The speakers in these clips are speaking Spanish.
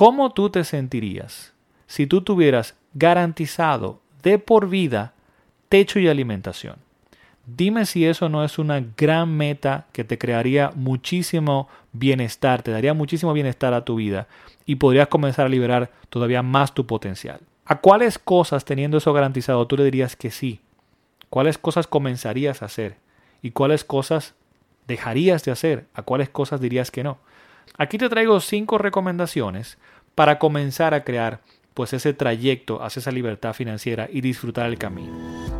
¿cómo tú te sentirías si tú tuvieras garantizado de por vida techo y alimentación? Dime si eso no es una gran meta que te crearía muchísimo bienestar, te daría muchísimo bienestar a tu vida y podrías comenzar a liberar todavía más tu potencial. ¿A cuáles cosas, teniendo eso garantizado, tú le dirías que sí? ¿Cuáles cosas comenzarías a hacer? ¿Y cuáles cosas dejarías de hacer? ¿A cuáles cosas dirías que no? Aquí te traigo cinco recomendaciones para comenzar a crear pues ese trayecto hacia esa libertad financiera y disfrutar el camino.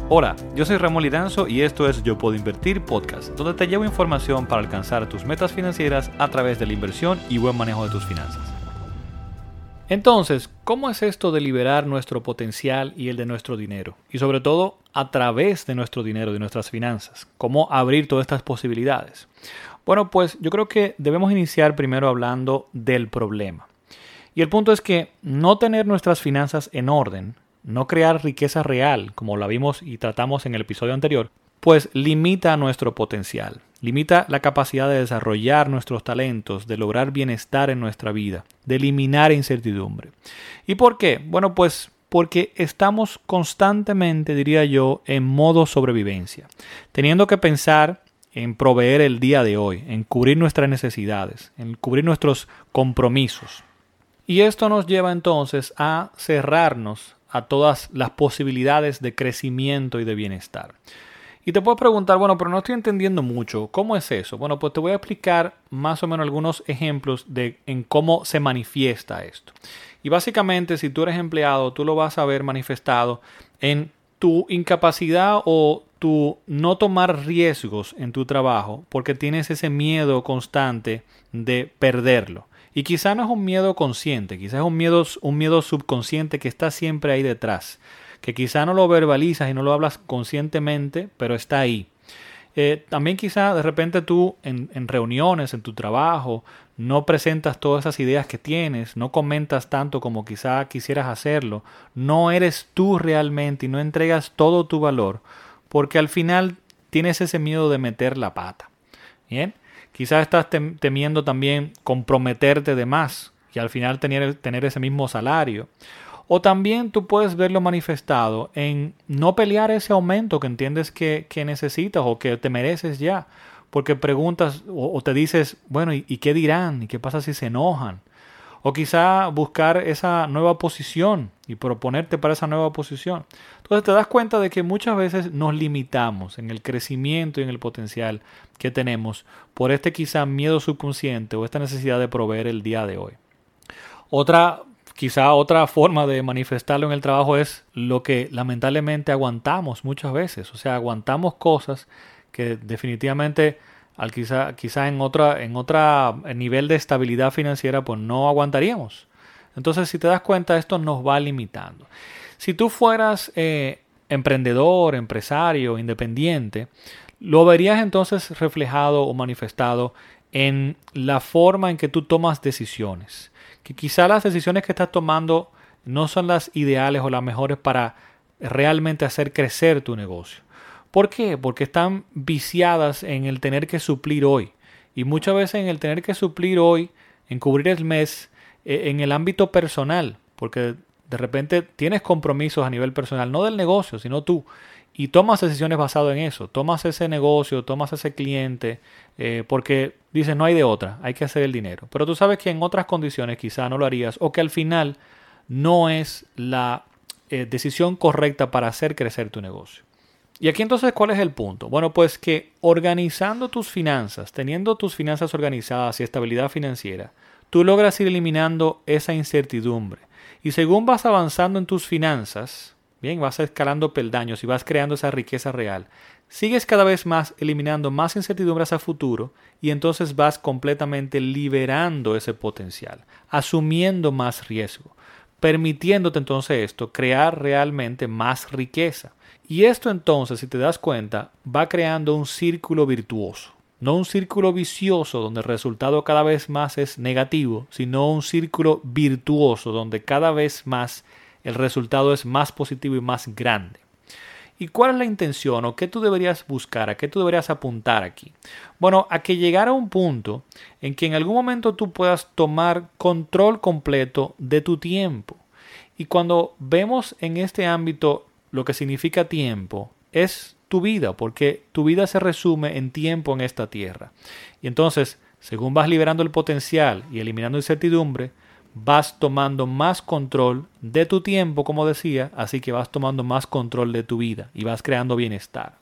Hola, yo soy Ramón Lidanzo y esto es Yo Puedo Invertir Podcast, donde te llevo información para alcanzar tus metas financieras a través de la inversión y buen manejo de tus finanzas. Entonces, ¿cómo es esto de liberar nuestro potencial y el de nuestro dinero? Y sobre todo, a través de nuestro dinero, de nuestras finanzas. ¿Cómo abrir todas estas posibilidades? Bueno, pues yo creo que debemos iniciar primero hablando del problema. Y el punto es que no tener nuestras finanzas en orden, no crear riqueza real, como la vimos y tratamos en el episodio anterior, pues limita nuestro potencial, limita la capacidad de desarrollar nuestros talentos, de lograr bienestar en nuestra vida, de eliminar incertidumbre. ¿Y por qué? Bueno, pues porque estamos constantemente, diría yo, en modo sobrevivencia, teniendo que pensar en proveer el día de hoy, en cubrir nuestras necesidades, en cubrir nuestros compromisos. Y esto nos lleva entonces a cerrarnos a todas las posibilidades de crecimiento y de bienestar. Y te puedo preguntar, bueno, pero no estoy entendiendo mucho. ¿Cómo es eso? Bueno, pues te voy a explicar más o menos algunos ejemplos de en cómo se manifiesta esto. Y básicamente, si tú eres empleado, tú lo vas a ver manifestado en tu incapacidad o tu no tomar riesgos en tu trabajo porque tienes ese miedo constante de perderlo. Y quizá no es un miedo consciente, quizás es un miedo, un miedo subconsciente que está siempre ahí detrás que quizá no lo verbalizas y no lo hablas conscientemente, pero está ahí. Eh, también quizá de repente tú en, en, reuniones, en tu trabajo, no presentas todas esas ideas que tienes, no comentas tanto como quizá quisieras hacerlo, no eres tú realmente y no entregas todo tu valor, porque al final tienes ese miedo de meter la pata. Bien, quizás estás temiendo también comprometerte de más y al final tener, tener ese mismo salario. O también tú puedes verlo manifestado en no pelear ese aumento que entiendes que, necesitas o que te mereces ya. Porque preguntas o, te dices, bueno, ¿y, qué dirán? ¿Y qué pasa si se enojan? O quizá buscar esa nueva posición y proponerte para esa nueva posición. Entonces te das cuenta de que muchas veces nos limitamos en el crecimiento y en el potencial que tenemos por este quizá miedo subconsciente o esta necesidad de proveer el día de hoy. Otra Quizá otra forma de manifestarlo en el trabajo es lo que lamentablemente aguantamos muchas veces. O sea, aguantamos cosas que definitivamente al quizá, en otra, en otra nivel de estabilidad financiera, pues no aguantaríamos. Entonces, si te das cuenta, esto nos va limitando. Si tú fueras eh, emprendedor, empresario, independiente, lo verías entonces reflejado o manifestado en la forma en que tú tomas decisiones que quizá las decisiones que estás tomando no son las ideales o las mejores para realmente hacer crecer tu negocio. ¿Por qué? Porque están viciadas en el tener que suplir hoy. Y muchas veces en el tener que suplir hoy, en cubrir el mes, eh, en el ámbito personal, porque de repente tienes compromisos a nivel personal, no del negocio, sino tú y tomas decisiones basadas en eso. Tomas ese negocio, tomas ese cliente, eh, porque dices no hay de otra, hay que hacer el dinero. Pero tú sabes que en otras condiciones quizá no lo harías o que al final no es la eh, decisión correcta para hacer crecer tu negocio. Y aquí entonces, ¿cuál es el punto? Bueno, pues que organizando tus finanzas, teniendo tus finanzas organizadas y estabilidad financiera, tú logras ir eliminando esa incertidumbre. Y según vas avanzando en tus finanzas, Bien, vas escalando peldaños y vas creando esa riqueza real. Sigues cada vez más eliminando más incertidumbres a futuro y entonces vas completamente liberando ese potencial, asumiendo más riesgo, permitiéndote entonces esto crear realmente más riqueza. Y esto entonces, si te das cuenta, va creando un círculo virtuoso. No un círculo vicioso donde el resultado cada vez más es negativo, sino un círculo virtuoso donde cada vez más el resultado es más positivo y más grande. ¿Y cuál es la intención o qué tú deberías buscar, a qué tú deberías apuntar aquí? Bueno, a que llegara un punto en que en algún momento tú puedas tomar control completo de tu tiempo. Y cuando vemos en este ámbito lo que significa tiempo, es tu vida, porque tu vida se resume en tiempo en esta tierra. Y entonces, según vas liberando el potencial y eliminando incertidumbre, vas tomando más control de tu tiempo, como decía, así que vas tomando más control de tu vida y vas creando bienestar.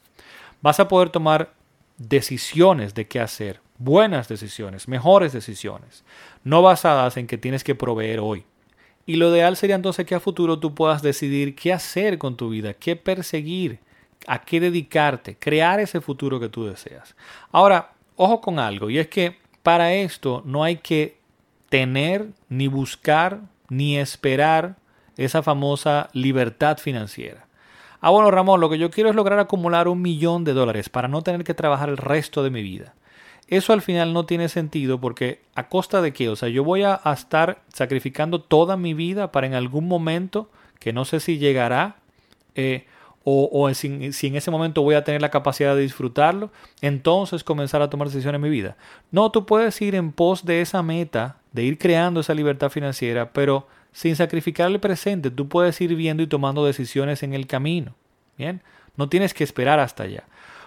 Vas a poder tomar decisiones de qué hacer, buenas decisiones, mejores decisiones, no basadas en que tienes que proveer hoy. Y lo ideal sería entonces que a futuro tú puedas decidir qué hacer con tu vida, qué perseguir, a qué dedicarte, crear ese futuro que tú deseas. Ahora, ojo con algo, y es que para esto no hay que tener, ni buscar, ni esperar esa famosa libertad financiera. Ah, bueno, Ramón, lo que yo quiero es lograr acumular un millón de dólares para no tener que trabajar el resto de mi vida. Eso al final no tiene sentido porque a costa de qué? O sea, yo voy a, estar sacrificando toda mi vida para en algún momento, que no sé si llegará, eh, o, si, en ese momento voy a tener la capacidad de disfrutarlo, entonces comenzar a tomar decisiones en mi vida. No, tú puedes ir en pos de esa meta, de ir creando esa libertad financiera, pero sin sacrificar el presente, tú puedes ir viendo y tomando decisiones en el camino. Bien, no tienes que esperar hasta allá.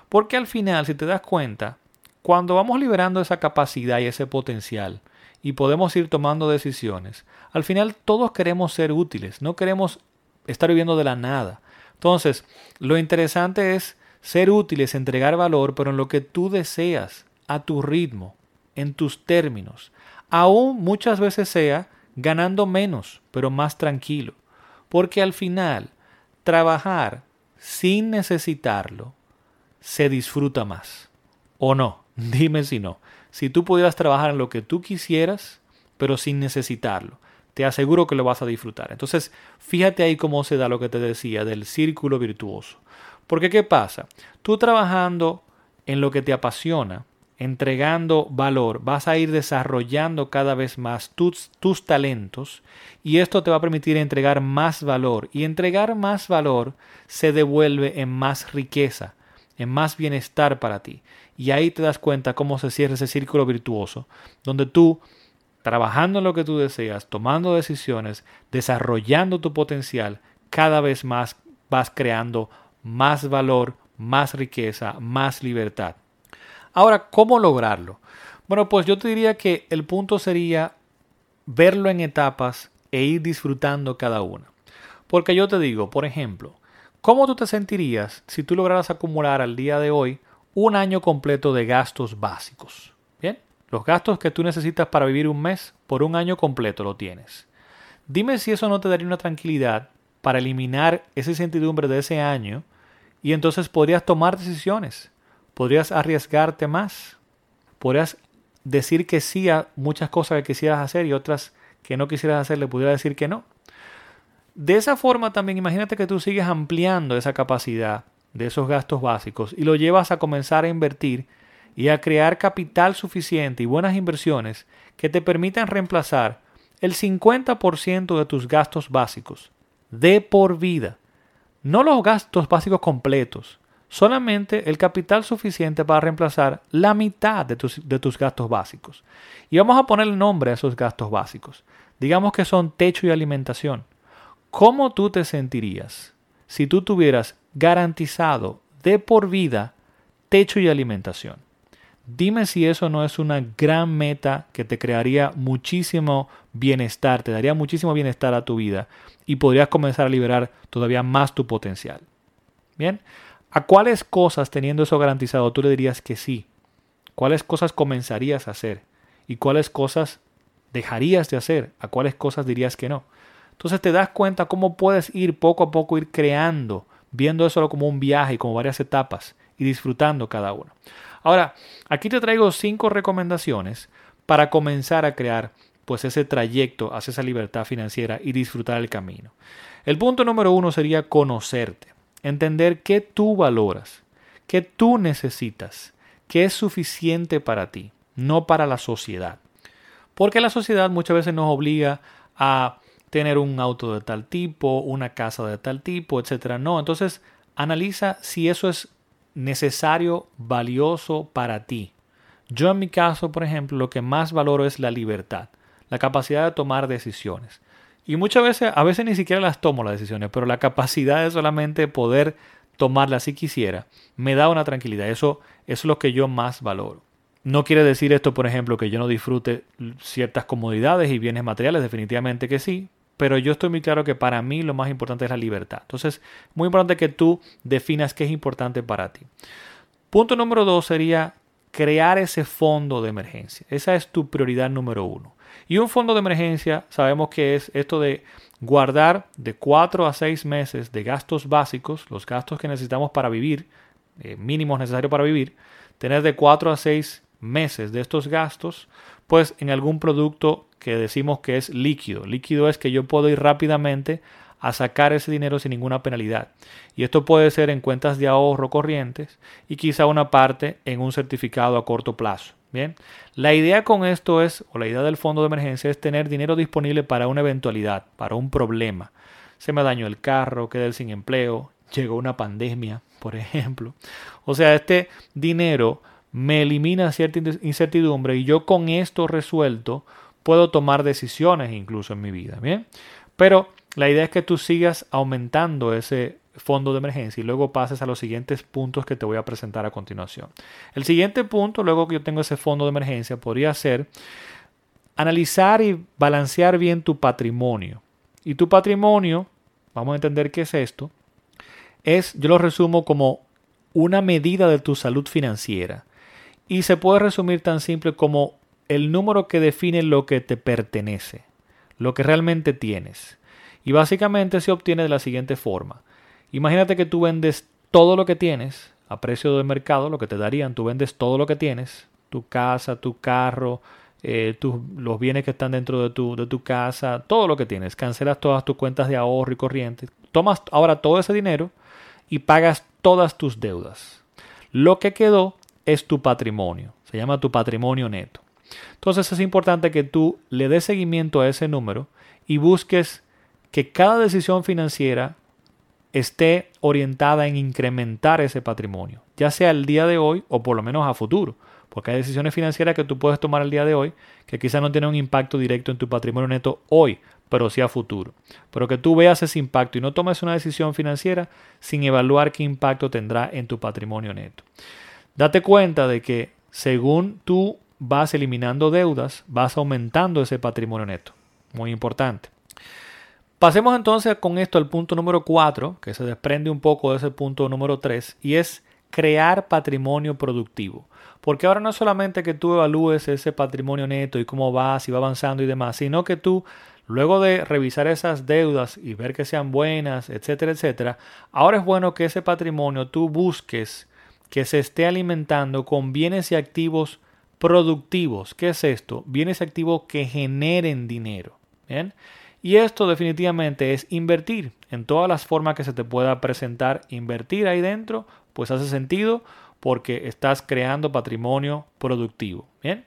Porque al final, si te das cuenta, cuando vamos liberando esa capacidad y ese potencial y podemos ir tomando decisiones, al final todos queremos ser útiles, no queremos estar viviendo de la nada. Entonces, lo interesante es ser útiles, entregar valor, pero en lo que tú deseas, a tu ritmo, en tus términos. Aún muchas veces sea ganando menos, pero más tranquilo. Porque al final, trabajar sin necesitarlo se disfruta más. ¿O no? Dime si no. Si tú pudieras trabajar en lo que tú quisieras, pero sin necesitarlo te aseguro que lo vas a disfrutar. Entonces, fíjate ahí cómo se da lo que te decía del círculo virtuoso. Porque ¿qué pasa? Tú trabajando en lo que te apasiona, entregando valor, vas a ir desarrollando cada vez más tus, tus talentos y esto te va a permitir entregar más valor y entregar más valor se devuelve en más riqueza, en más bienestar para ti. Y ahí te das cuenta cómo se cierra ese círculo virtuoso, donde tú trabajando en lo que tú deseas, tomando decisiones, desarrollando tu potencial, cada vez más vas creando más valor, más riqueza, más libertad. Ahora, ¿cómo lograrlo? Bueno, pues yo te diría que el punto sería verlo en etapas e ir disfrutando cada una. Porque yo te digo, por ejemplo, ¿cómo tú te sentirías si tú lograras acumular al día de hoy un año completo de gastos básicos? Bien, los gastos que tú necesitas para vivir un mes, por un año completo lo tienes. Dime si eso no te daría una tranquilidad para eliminar esa incertidumbre de ese año y entonces podrías tomar decisiones, podrías arriesgarte más, podrías decir que sí a muchas cosas que quisieras hacer y otras que no quisieras hacer le pudieras decir que no. De esa forma también imagínate que tú sigues ampliando esa capacidad de esos gastos básicos y lo llevas a comenzar a invertir y a crear capital suficiente y buenas inversiones que te permitan reemplazar el 50% de tus gastos básicos de por vida. No los gastos básicos completos, solamente el capital suficiente para reemplazar la mitad de tus, de tus gastos básicos. Y vamos a poner el nombre a esos gastos básicos. Digamos que son techo y alimentación. ¿Cómo tú te sentirías si tú tuvieras garantizado de por vida techo y alimentación? Dime si eso no es una gran meta que te crearía muchísimo bienestar, te daría muchísimo bienestar a tu vida y podrías comenzar a liberar todavía más tu potencial. Bien, ¿a cuáles cosas teniendo eso garantizado tú le dirías que sí? ¿Cuáles cosas comenzarías a hacer? ¿Y cuáles cosas dejarías de hacer? ¿A cuáles cosas dirías que no? Entonces te das cuenta cómo puedes ir poco a poco, ir creando, viendo eso como un viaje, como varias etapas y disfrutando cada una. Ahora, aquí te traigo cinco recomendaciones para comenzar a crear pues ese trayecto hacia esa libertad financiera y disfrutar el camino. El punto número uno sería conocerte, entender qué tú valoras, qué tú necesitas, qué es suficiente para ti, no para la sociedad. Porque la sociedad muchas veces nos obliga a tener un auto de tal tipo, una casa de tal tipo, etcétera. No, entonces analiza si eso es necesario, valioso para ti. Yo en mi caso, por ejemplo, lo que más valoro es la libertad, la capacidad de tomar decisiones. Y muchas veces, a veces ni siquiera las tomo las decisiones, pero la capacidad de solamente poder tomarlas si quisiera, me da una tranquilidad. Eso, eso es lo que yo más valoro. No quiere decir esto, por ejemplo, que yo no disfrute ciertas comodidades y bienes materiales, definitivamente que sí, pero yo estoy muy claro que para mí lo más importante es la libertad. Entonces, muy importante que tú definas qué es importante para ti. Punto número dos sería crear ese fondo de emergencia. Esa es tu prioridad número uno. Y un fondo de emergencia sabemos que es esto de guardar de cuatro a seis meses de gastos básicos, los gastos que necesitamos para vivir, eh, mínimos necesarios para vivir, tener de cuatro a seis meses de estos gastos, pues en algún producto que decimos que es líquido. Líquido es que yo puedo ir rápidamente a sacar ese dinero sin ninguna penalidad. Y esto puede ser en cuentas de ahorro corrientes y quizá una parte en un certificado a corto plazo. Bien, la idea con esto es, o la idea del fondo de emergencia es tener dinero disponible para una eventualidad, para un problema. Se me dañó el carro, quedé sin empleo, llegó una pandemia, por ejemplo. O sea, este dinero me elimina cierta incertidumbre y yo con esto resuelto puedo tomar decisiones incluso en mi vida. Bien, pero la idea es que tú sigas aumentando ese fondo de emergencia y luego pases a los siguientes puntos que te voy a presentar a continuación. El siguiente punto, luego que yo tengo ese fondo de emergencia, podría ser analizar y balancear bien tu patrimonio. Y tu patrimonio, vamos a entender qué es esto, es, yo lo resumo como una medida de tu salud financiera. Y se puede resumir tan simple como el número que define lo que te pertenece, lo que realmente tienes. Y básicamente se obtiene de la siguiente forma. Imagínate que tú vendes todo lo que tienes a precio de mercado, lo que te darían, tú vendes todo lo que tienes, tu casa, tu carro, eh, los bienes que están dentro de tu, de tu casa, todo lo que tienes, cancelas todas tus cuentas de ahorro y corriente, tomas ahora todo ese dinero y pagas todas tus deudas. Lo que quedó es tu patrimonio, se llama tu patrimonio neto. Entonces es importante que tú le des seguimiento a ese número y busques que cada decisión financiera esté orientada en incrementar ese patrimonio, ya sea el día de hoy o por lo menos a futuro, porque hay decisiones financieras que tú puedes tomar el día de hoy que quizá no tienen un impacto directo en tu patrimonio neto hoy, pero sí a futuro. Pero que tú veas ese impacto y no tomes una decisión financiera sin evaluar qué impacto tendrá en tu patrimonio neto. Date cuenta de que según tú vas eliminando deudas, vas aumentando ese patrimonio neto. Muy importante. Pasemos entonces con esto al punto número 4, que se desprende un poco de ese punto número 3, y es crear patrimonio productivo. Porque ahora no es solamente que tú evalúes ese patrimonio neto y cómo va, si va avanzando y demás, sino que tú, luego de revisar esas deudas y ver que sean buenas, etcétera, etcétera, ahora es bueno que ese patrimonio tú busques que se esté alimentando con bienes y activos productivos. ¿Qué es esto? Bienes y activos que generen dinero. ¿Bien? Y esto definitivamente es invertir en todas las formas que se te pueda presentar. Invertir ahí dentro, pues hace sentido porque estás creando patrimonio productivo. Bien.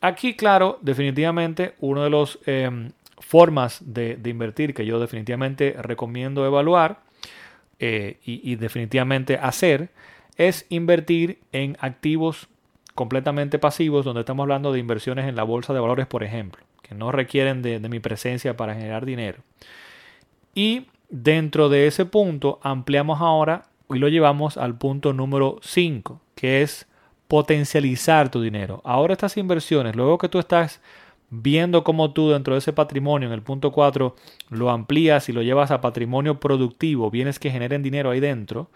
Aquí, claro, definitivamente una de las em, formas de, invertir que yo definitivamente recomiendo evaluar eh, y definitivamente hacer es invertir en activos completamente pasivos, donde estamos hablando de inversiones en la bolsa de valores, por ejemplo que no requieren de, mi presencia para generar dinero. Y dentro de ese punto ampliamos ahora y lo llevamos al punto número 5, que es potencializar tu dinero. Ahora estas inversiones, luego que tú estás viendo cómo tú dentro de ese patrimonio, en el punto 4, lo amplías y lo llevas a patrimonio productivo, bienes que generen dinero ahí dentro,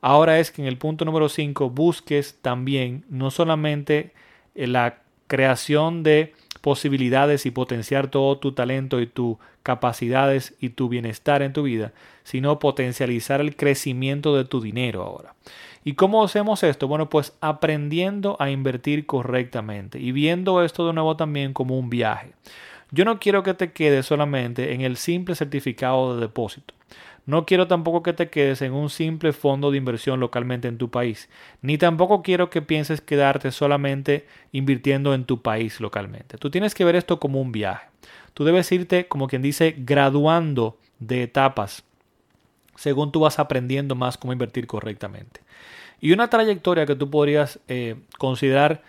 ahora es que en el punto número 5 busques también no solamente la creación de posibilidades y potenciar todo tu talento y tus capacidades y tu bienestar en tu vida, sino potencializar el crecimiento de tu dinero ahora. ¿Y cómo hacemos esto? Bueno, pues aprendiendo a invertir correctamente y viendo esto de nuevo también como un viaje. Yo no quiero que te quedes solamente en el simple certificado de depósito. No quiero tampoco que te quedes en un simple fondo de inversión localmente en tu país, ni tampoco quiero que pienses quedarte solamente invirtiendo en tu país localmente. Tú tienes que ver esto como un viaje. Tú debes irte, como quien dice, graduando de etapas según tú vas aprendiendo más cómo invertir correctamente. Y una trayectoria que tú podrías eh, considerar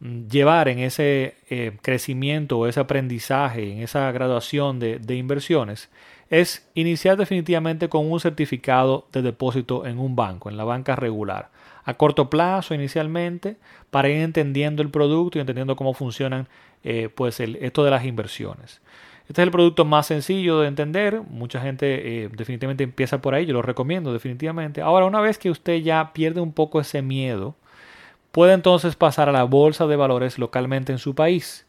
mm, llevar en ese eh, crecimiento o ese aprendizaje, en esa graduación de, de inversiones, es iniciar definitivamente con un certificado de depósito en un banco, en la banca regular a corto plazo inicialmente para ir entendiendo el producto y entendiendo cómo funcionan eh, pues esto de las inversiones. Este es el producto más sencillo de entender. Mucha gente eh, definitivamente empieza por ahí. Yo lo recomiendo definitivamente. Ahora, una vez que usted ya pierde un poco ese miedo, puede entonces pasar a la bolsa de valores localmente en su país.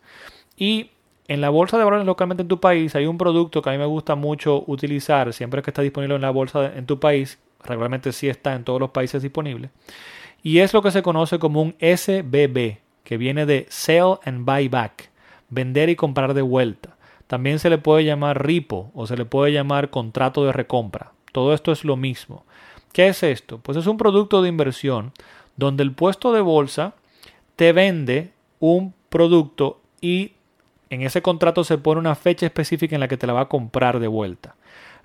Y en la bolsa de valores localmente en tu país hay un producto que a mí me gusta mucho utilizar siempre que está disponible en la bolsa en tu país regularmente sí está en todos los países disponible, y es lo que se conoce como un SBB, que viene de Sell and Buy Back, vender y comprar de vuelta. También se le puede llamar RIPO o se le puede llamar contrato de recompra. Todo esto es lo mismo. ¿Qué es esto? Pues es un producto de inversión donde el puesto de bolsa te vende un producto y en ese contrato se pone una fecha específica en la que te la va a comprar de vuelta.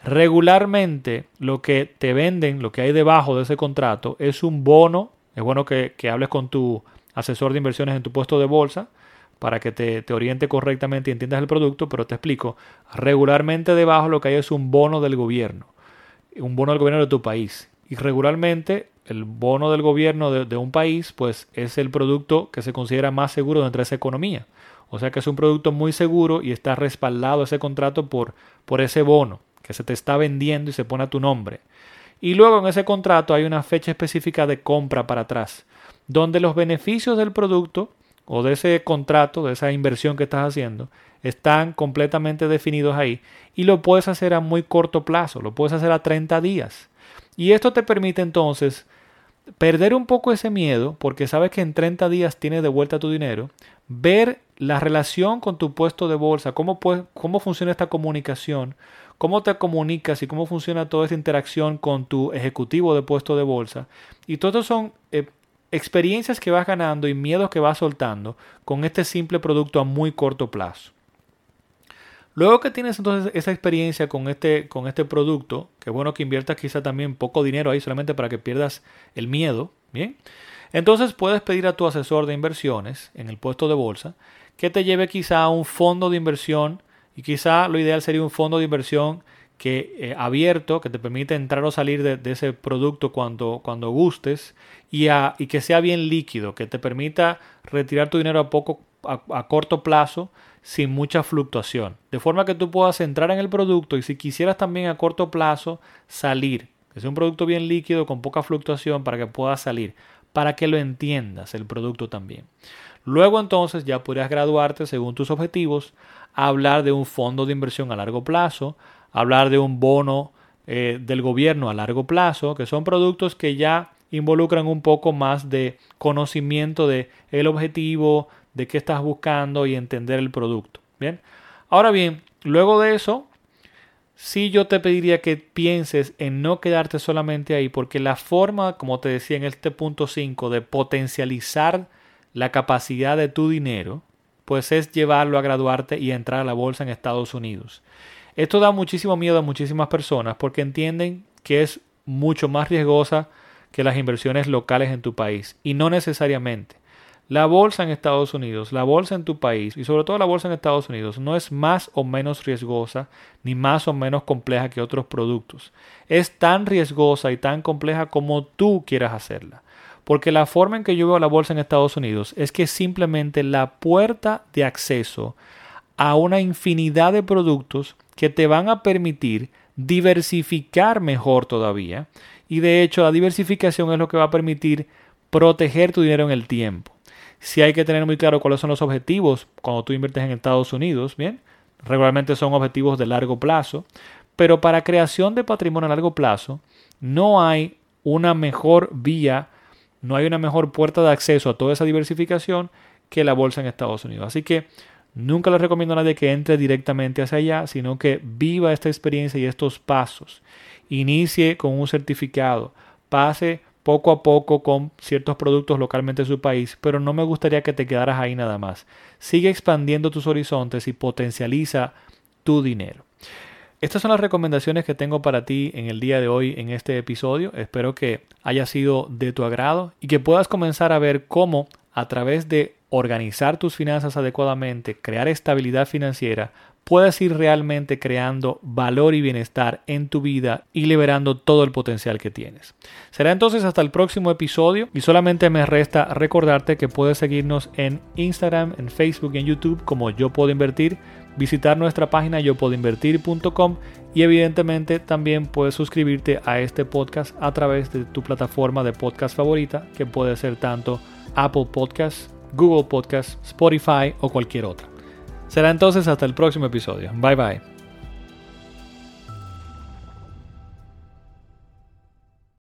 Regularmente lo que te venden, lo que hay debajo de ese contrato, es un bono. Es bueno que, hables con tu asesor de inversiones en tu puesto de bolsa para que te, te, oriente correctamente y entiendas el producto, pero te explico. Regularmente debajo lo que hay es un bono del gobierno, un bono del gobierno de tu país. Y regularmente el bono del gobierno de, de un país, pues es el producto que se considera más seguro dentro de esa economía. O sea que es un producto muy seguro y está respaldado ese contrato por, por ese bono que se te está vendiendo y se pone a tu nombre. Y luego en ese contrato hay una fecha específica de compra para atrás, donde los beneficios del producto o de ese contrato, de esa inversión que estás haciendo, están completamente definidos ahí y lo puedes hacer a muy corto plazo, lo puedes hacer a 30 días. Y esto te permite entonces perder un poco ese miedo, porque sabes que en 30 días tienes de vuelta tu dinero, ver la relación con tu puesto de bolsa, cómo, cómo funciona esta comunicación, cómo te comunicas y cómo funciona toda esa interacción con tu ejecutivo de puesto de bolsa. Y todos son eh, experiencias que vas ganando y miedos que vas soltando con este simple producto a muy corto plazo. Luego que tienes entonces esa experiencia con este, con este producto, que bueno que inviertas quizá también poco dinero ahí solamente para que pierdas el miedo, ¿bien? Entonces puedes pedir a tu asesor de inversiones en el puesto de bolsa que te lleve quizá a un fondo de inversión y quizá lo ideal sería un fondo de inversión que eh, abierto, que te permite entrar o salir de, ese producto cuando, cuando gustes y, y, que sea bien líquido, que te permita retirar tu dinero a, poco, a, corto plazo sin mucha fluctuación. De forma que tú puedas entrar en el producto y si quisieras también a corto plazo salir. Que un producto bien líquido con poca fluctuación para que puedas salir. Para que lo entiendas el producto también. Luego entonces ya podrías graduarte según tus objetivos, hablar de un fondo de inversión a largo plazo, hablar de un bono eh, del gobierno a largo plazo, que son productos que ya involucran un poco más de conocimiento de el objetivo, de qué estás buscando y entender el producto. Bien. Ahora bien, luego de eso, sí yo te pediría que pienses en no quedarte solamente ahí, porque la forma, como te decía en este punto 5, de potencializar la capacidad de tu dinero, pues es llevarlo a graduarte y entrar a la bolsa en Estados Unidos. Esto da muchísimo miedo a muchísimas personas porque entienden que es mucho más riesgosa que las inversiones locales en tu país y no necesariamente. La bolsa en Estados Unidos, la bolsa en tu país y sobre todo la bolsa en Estados Unidos no es más o menos riesgosa ni más o menos compleja que otros productos. Es tan riesgosa y tan compleja como tú quieras hacerla. Porque la forma en que yo veo la bolsa en Estados Unidos es que es simplemente la puerta de acceso a una infinidad de productos que te van a permitir diversificar mejor todavía. Y de hecho la diversificación es lo que va a permitir proteger tu dinero en el tiempo. Si hay que tener muy claro cuáles son los objetivos cuando tú inviertes en Estados Unidos, bien, regularmente son objetivos de largo plazo, pero para creación de patrimonio a largo plazo no hay una mejor vía no hay una mejor puerta de acceso a toda esa diversificación que la bolsa en Estados Unidos. Así que nunca les recomiendo a nadie que entre directamente hacia allá, sino que viva esta experiencia y estos pasos. Inicie con un certificado, pase poco a poco con ciertos productos localmente en su país, pero no me gustaría que te quedaras ahí nada más. Sigue expandiendo tus horizontes y potencializa tu dinero. Estas son las recomendaciones que tengo para ti en el día de hoy en este episodio. Espero que haya sido de tu agrado y que puedas comenzar a ver cómo a través de organizar tus finanzas adecuadamente, crear estabilidad financiera, puedes ir realmente creando valor y bienestar en tu vida y liberando todo el potencial que tienes. Será entonces hasta el próximo episodio y solamente me resta recordarte que puedes seguirnos en Instagram, en Facebook y en YouTube como Yo Puedo Invertir, visitar nuestra página yo puedo invertir.com y evidentemente también puedes suscribirte a este podcast a través de tu plataforma de podcast favorita que puede ser tanto Apple Podcasts, Google Podcasts, Spotify o cualquier otra. Será entonces hasta el próximo episodio. Bye bye.